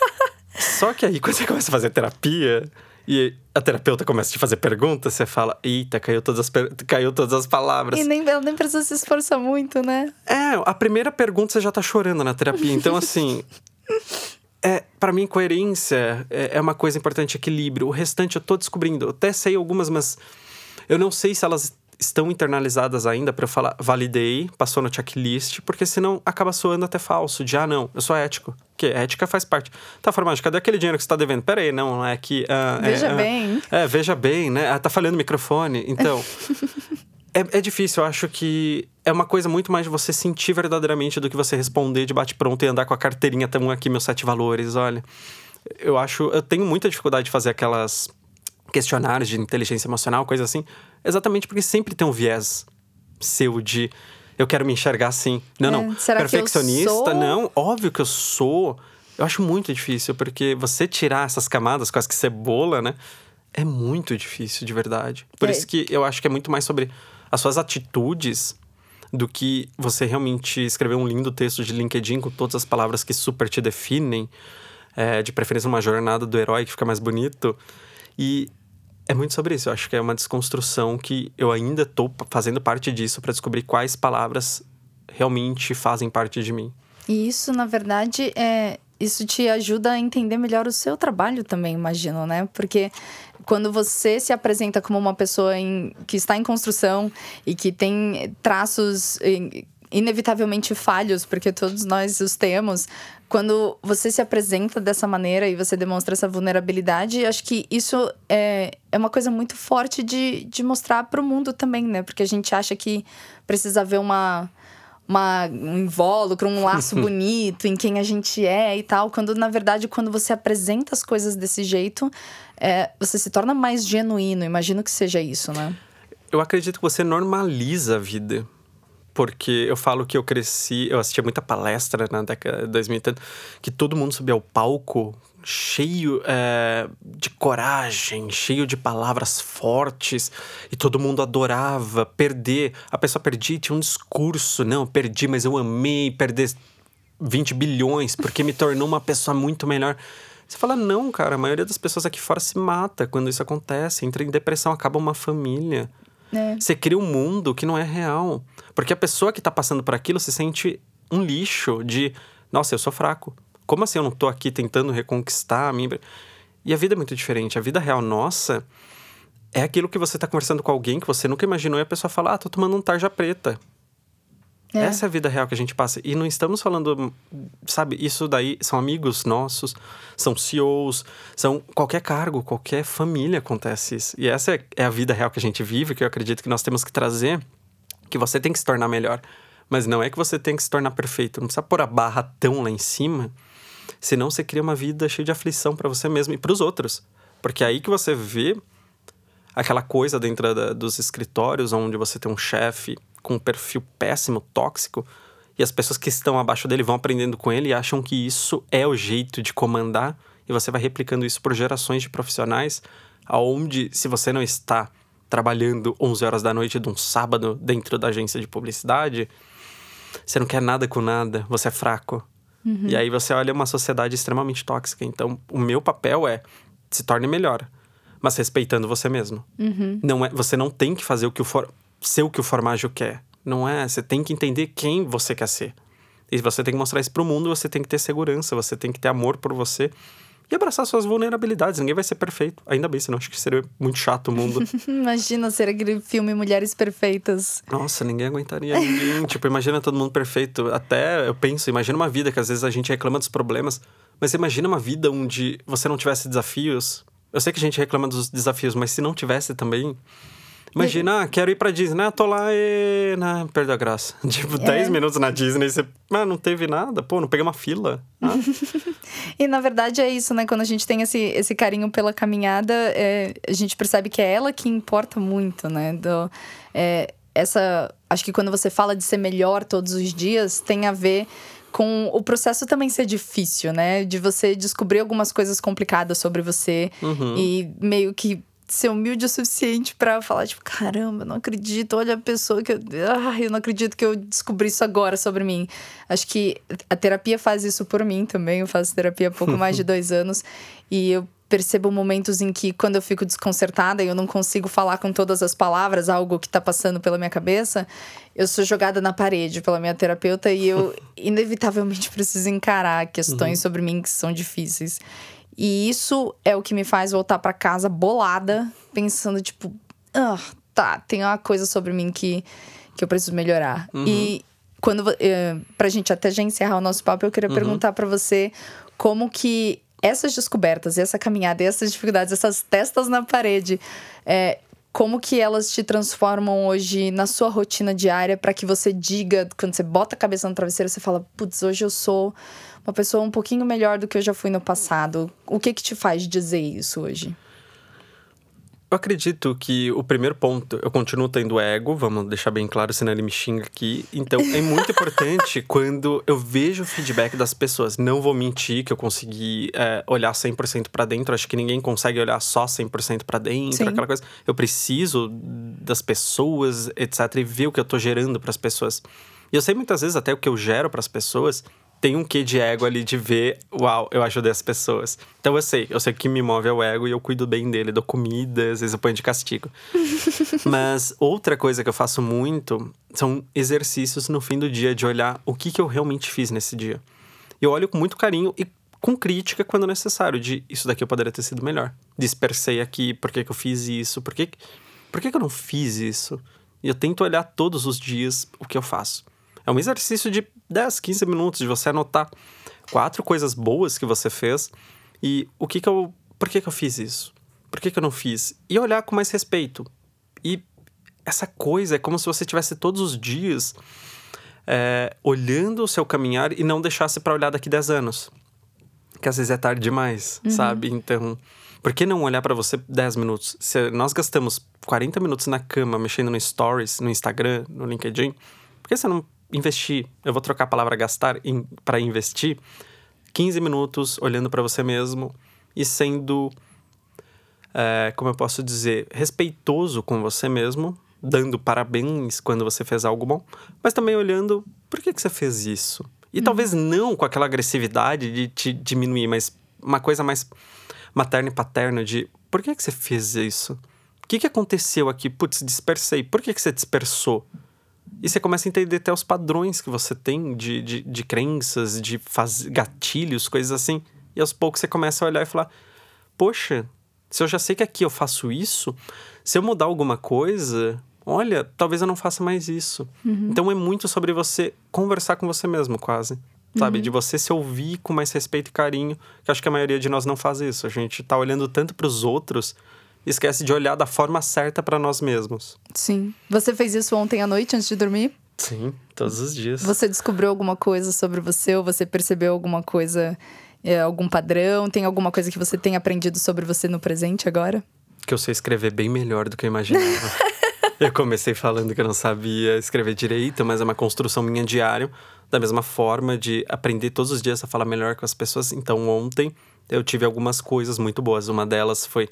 Só que aí, quando você começa a fazer terapia e a terapeuta começa a te fazer perguntas, você fala, eita, caiu todas as, caiu todas as palavras. E nem, ela nem precisa se esforçar muito, né? É, a primeira pergunta você já tá chorando na terapia. Então, assim. é, para mim, coerência é, é uma coisa importante, equilíbrio. O restante eu tô descobrindo. Eu até sei algumas, mas eu não sei se elas estão internalizadas ainda para eu falar, validei, passou no checklist, porque senão acaba soando até falso, de ah, não, eu sou ético. Que ética faz parte. Tá, Formática, cadê aquele dinheiro que você tá devendo? Pera aí, não, não é que. Uh, veja é, bem. É, veja bem, né? Ah, tá falhando o microfone. Então. é, é difícil, eu acho que é uma coisa muito mais de você sentir verdadeiramente do que você responder de bate-pronto e andar com a carteirinha, tamo aqui, meus sete valores, olha. Eu acho. Eu tenho muita dificuldade de fazer aquelas questionários de inteligência emocional, coisa assim, exatamente porque sempre tem um viés seu de eu quero me enxergar assim. Não, é, não. Perfeccionista, sou... não. Óbvio que eu sou. Eu acho muito difícil, porque você tirar essas camadas, quase que cebola, né? É muito difícil, de verdade. Por é. isso que eu acho que é muito mais sobre as suas atitudes do que você realmente escrever um lindo texto de LinkedIn com todas as palavras que super te definem. É, de preferência uma jornada do herói que fica mais bonito. E é muito sobre isso. Eu acho que é uma desconstrução que eu ainda estou fazendo parte disso para descobrir quais palavras realmente fazem parte de mim. E isso, na verdade, é isso te ajuda a entender melhor o seu trabalho também, imagino, né? Porque quando você se apresenta como uma pessoa em, que está em construção e que tem traços inevitavelmente falhos, porque todos nós os temos, quando você se apresenta dessa maneira e você demonstra essa vulnerabilidade, acho que isso é, é uma coisa muito forte de, de mostrar para o mundo também, né? Porque a gente acha que precisa haver uma, uma, um invólucro, um laço bonito em quem a gente é e tal. Quando, na verdade, quando você apresenta as coisas desse jeito, é, você se torna mais genuíno. Imagino que seja isso, né? Eu acredito que você normaliza a vida porque eu falo que eu cresci, eu assistia muita palestra na década de 2000, que todo mundo subia ao palco cheio é, de coragem, cheio de palavras fortes, e todo mundo adorava perder. A pessoa perdia tinha um discurso, não, perdi, mas eu amei perder 20 bilhões, porque me tornou uma pessoa muito melhor. Você fala, não, cara, a maioria das pessoas aqui fora se mata quando isso acontece, entra em depressão, acaba uma família. É. Você cria um mundo que não é real. Porque a pessoa que tá passando por aquilo se sente um lixo de, nossa, eu sou fraco. Como assim eu não tô aqui tentando reconquistar a minha. E a vida é muito diferente. A vida real nossa é aquilo que você tá conversando com alguém que você nunca imaginou e a pessoa fala, ah, tô tomando um tarja preta. É. Essa é a vida real que a gente passa. E não estamos falando, sabe, isso daí são amigos nossos, são CEOs, são qualquer cargo, qualquer família acontece isso. E essa é, é a vida real que a gente vive, que eu acredito que nós temos que trazer, que você tem que se tornar melhor. Mas não é que você tem que se tornar perfeito. Não precisa pôr a barra tão lá em cima, senão você cria uma vida cheia de aflição para você mesmo e para os outros. Porque é aí que você vê aquela coisa dentro da, dos escritórios onde você tem um chefe com um perfil péssimo, tóxico, e as pessoas que estão abaixo dele vão aprendendo com ele e acham que isso é o jeito de comandar. E você vai replicando isso por gerações de profissionais, aonde se você não está trabalhando 11 horas da noite de um sábado dentro da agência de publicidade, você não quer nada com nada, você é fraco. Uhum. E aí você olha uma sociedade extremamente tóxica. Então, o meu papel é se torne melhor, mas respeitando você mesmo. Uhum. Não é, você não tem que fazer o que o for, ser o que o formágio quer. Não é, você tem que entender quem você quer ser. E você tem que mostrar isso pro mundo, você tem que ter segurança, você tem que ter amor por você e abraçar suas vulnerabilidades. Ninguém vai ser perfeito. Ainda bem, senão acho que seria muito chato o mundo. imagina ser aquele filme Mulheres Perfeitas. Nossa, ninguém aguentaria ninguém. tipo, imagina todo mundo perfeito. Até eu penso, imagina uma vida que às vezes a gente reclama dos problemas, mas imagina uma vida onde você não tivesse desafios. Eu sei que a gente reclama dos desafios, mas se não tivesse também, Imagina, ah, quero ir pra Disney. Ah, tô lá e. Não, perdeu a graça. Tipo, 10 é. minutos na Disney, você. Ah, não teve nada. Pô, não peguei uma fila. Ah. e na verdade é isso, né? Quando a gente tem esse, esse carinho pela caminhada, é, a gente percebe que é ela que importa muito, né? Do, é, essa. Acho que quando você fala de ser melhor todos os dias, tem a ver com o processo também ser difícil, né? De você descobrir algumas coisas complicadas sobre você uhum. e meio que ser humilde o suficiente para falar, tipo, caramba, não acredito, olha a pessoa que eu. Ah, eu não acredito que eu descobri isso agora sobre mim. Acho que a terapia faz isso por mim também. Eu faço terapia há pouco mais de dois anos. E eu percebo momentos em que, quando eu fico desconcertada e eu não consigo falar com todas as palavras algo que tá passando pela minha cabeça, eu sou jogada na parede pela minha terapeuta e eu, inevitavelmente, preciso encarar questões uhum. sobre mim que são difíceis. E isso é o que me faz voltar para casa bolada, pensando, tipo, ah, tá, tem uma coisa sobre mim que, que eu preciso melhorar. Uhum. E quando eh, pra gente até já encerrar o nosso papo, eu queria uhum. perguntar para você como que essas descobertas, essa caminhada, essas dificuldades, essas testas na parede, é, como que elas te transformam hoje na sua rotina diária para que você diga, quando você bota a cabeça no travesseiro, você fala, putz, hoje eu sou uma pessoa um pouquinho melhor do que eu já fui no passado. O que que te faz dizer isso hoje? Eu acredito que o primeiro ponto, eu continuo tendo ego, vamos deixar bem claro, senão ele me xinga aqui. Então, é muito importante quando eu vejo o feedback das pessoas. Não vou mentir que eu consegui é, olhar 100% para dentro. Acho que ninguém consegue olhar só 100% para dentro, Sim. aquela coisa. Eu preciso das pessoas, etc, e ver o que eu tô gerando para as pessoas. E eu sei muitas vezes até o que eu gero para as pessoas tem um quê de ego ali de ver, uau, eu ajudei as pessoas. Então eu sei, eu sei que me move é o ego e eu cuido bem dele, dou comida, às vezes eu ponho de castigo. Mas outra coisa que eu faço muito são exercícios no fim do dia de olhar o que, que eu realmente fiz nesse dia. Eu olho com muito carinho e com crítica quando necessário, de isso daqui eu poderia ter sido melhor. Dispersei aqui, por que, que eu fiz isso, por que, por que, que eu não fiz isso? E eu tento olhar todos os dias o que eu faço. É um exercício de 10, 15 minutos de você anotar quatro coisas boas que você fez e o que que eu. Por que, que eu fiz isso? Por que, que eu não fiz? E olhar com mais respeito. E essa coisa é como se você tivesse todos os dias é, olhando o seu caminhar e não deixasse para olhar daqui 10 anos. Que às vezes é tarde demais, uhum. sabe? Então, por que não olhar para você 10 minutos? Se nós gastamos 40 minutos na cama mexendo no Stories, no Instagram, no LinkedIn, por que você não investir, eu vou trocar a palavra gastar para investir, 15 minutos olhando para você mesmo e sendo, é, como eu posso dizer, respeitoso com você mesmo, dando parabéns quando você fez algo bom, mas também olhando por que, que você fez isso. E hum. talvez não com aquela agressividade de te diminuir, mas uma coisa mais materna e paterna de por que, que você fez isso? O que, que aconteceu aqui? Putz, dispersei. Por que, que você dispersou? E você começa a entender até os padrões que você tem de, de, de crenças, de faz... gatilhos, coisas assim. E aos poucos você começa a olhar e falar: Poxa, se eu já sei que aqui eu faço isso, se eu mudar alguma coisa, olha, talvez eu não faça mais isso. Uhum. Então é muito sobre você conversar com você mesmo, quase. Sabe? Uhum. De você se ouvir com mais respeito e carinho. Que acho que a maioria de nós não faz isso. A gente tá olhando tanto para os outros esquece de olhar da forma certa para nós mesmos. Sim. Você fez isso ontem à noite antes de dormir? Sim, todos os dias. Você descobriu alguma coisa sobre você ou você percebeu alguma coisa, é, algum padrão? Tem alguma coisa que você tem aprendido sobre você no presente agora? Que eu sei escrever bem melhor do que eu imaginava. eu comecei falando que eu não sabia escrever direito, mas é uma construção minha diário, da mesma forma de aprender todos os dias a falar melhor com as pessoas. Então, ontem eu tive algumas coisas muito boas. Uma delas foi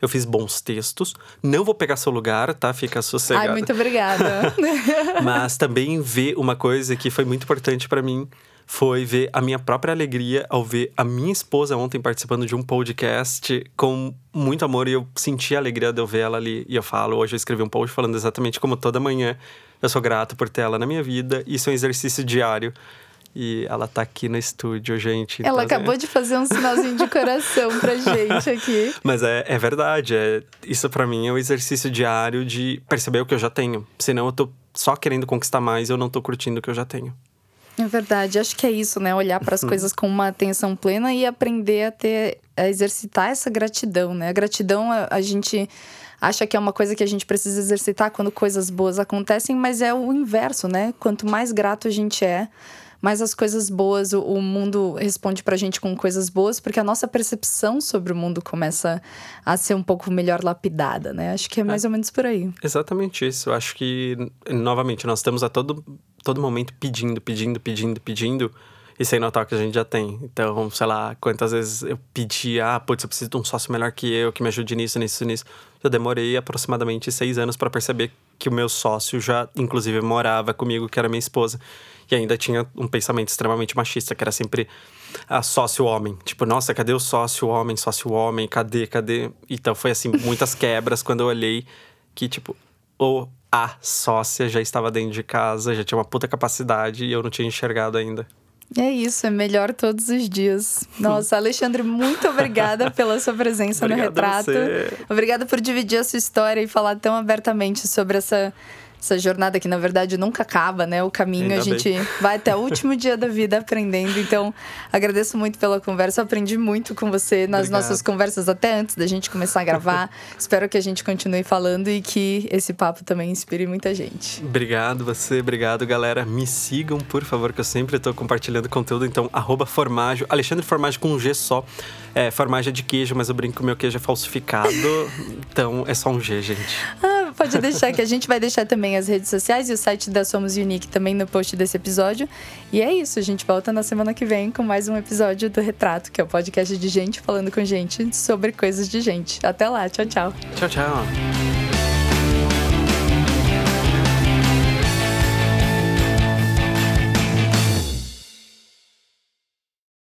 eu fiz bons textos. Não vou pegar seu lugar, tá? Fica sossegado. Ai, muito obrigada. Mas também ver uma coisa que foi muito importante para mim foi ver a minha própria alegria ao ver a minha esposa ontem participando de um podcast com muito amor e eu senti a alegria de eu ver ela ali. E eu falo, hoje eu escrevi um post falando exatamente como toda manhã eu sou grato por ter ela na minha vida. Isso é um exercício diário. E ela tá aqui no estúdio, gente. Ela então, acabou é... de fazer um sinalzinho de coração pra gente aqui. Mas é, é verdade. É, isso para mim é um exercício diário de perceber o que eu já tenho. Senão eu tô só querendo conquistar mais e eu não tô curtindo o que eu já tenho. É verdade, acho que é isso, né? Olhar para as uhum. coisas com uma atenção plena e aprender a ter, a exercitar essa gratidão, né? A gratidão, a, a gente acha que é uma coisa que a gente precisa exercitar quando coisas boas acontecem, mas é o inverso, né? Quanto mais grato a gente é, mais as coisas boas, o, o mundo responde pra gente com coisas boas, porque a nossa percepção sobre o mundo começa a ser um pouco melhor lapidada, né? Acho que é mais é, ou menos por aí. Exatamente isso. Acho que, novamente, nós estamos a todo todo momento pedindo, pedindo, pedindo, pedindo. E sem notar que a gente já tem. Então, sei lá, quantas vezes eu pedi, ah, putz, eu preciso de um sócio melhor que eu, que me ajude nisso, nisso, nisso. Eu demorei aproximadamente seis anos para perceber que o meu sócio já, inclusive, morava comigo, que era minha esposa. E ainda tinha um pensamento extremamente machista, que era sempre a sócio homem. Tipo, nossa, cadê o sócio homem, sócio homem? Cadê, cadê? Então foi assim, muitas quebras quando eu olhei que, tipo, o a sócia já estava dentro de casa, já tinha uma puta capacidade e eu não tinha enxergado ainda. É isso, é melhor todos os dias. Nossa, Alexandre, muito obrigada pela sua presença no retrato. Obrigada por dividir a sua história e falar tão abertamente sobre essa essa jornada que na verdade nunca acaba, né? O caminho Ainda a gente bem. vai até o último dia da vida aprendendo. Então, agradeço muito pela conversa. Eu aprendi muito com você nas Obrigado. nossas conversas até antes da gente começar a gravar. Espero que a gente continue falando e que esse papo também inspire muita gente. Obrigado você, obrigado galera. Me sigam, por favor, que eu sempre estou compartilhando conteúdo. Então, arroba Formaggio, Alexandre Formaggio com um G só. É, Formaggio é de queijo, mas eu brinco que o meu queijo é falsificado. então, é só um G, gente. Ah, pode deixar que a gente vai deixar também as redes sociais e o site da Somos Unique também no post desse episódio. E é isso, a gente volta na semana que vem com mais um episódio do Retrato, que é o podcast de gente falando com gente sobre coisas de gente. Até lá, tchau, tchau. Tchau, tchau.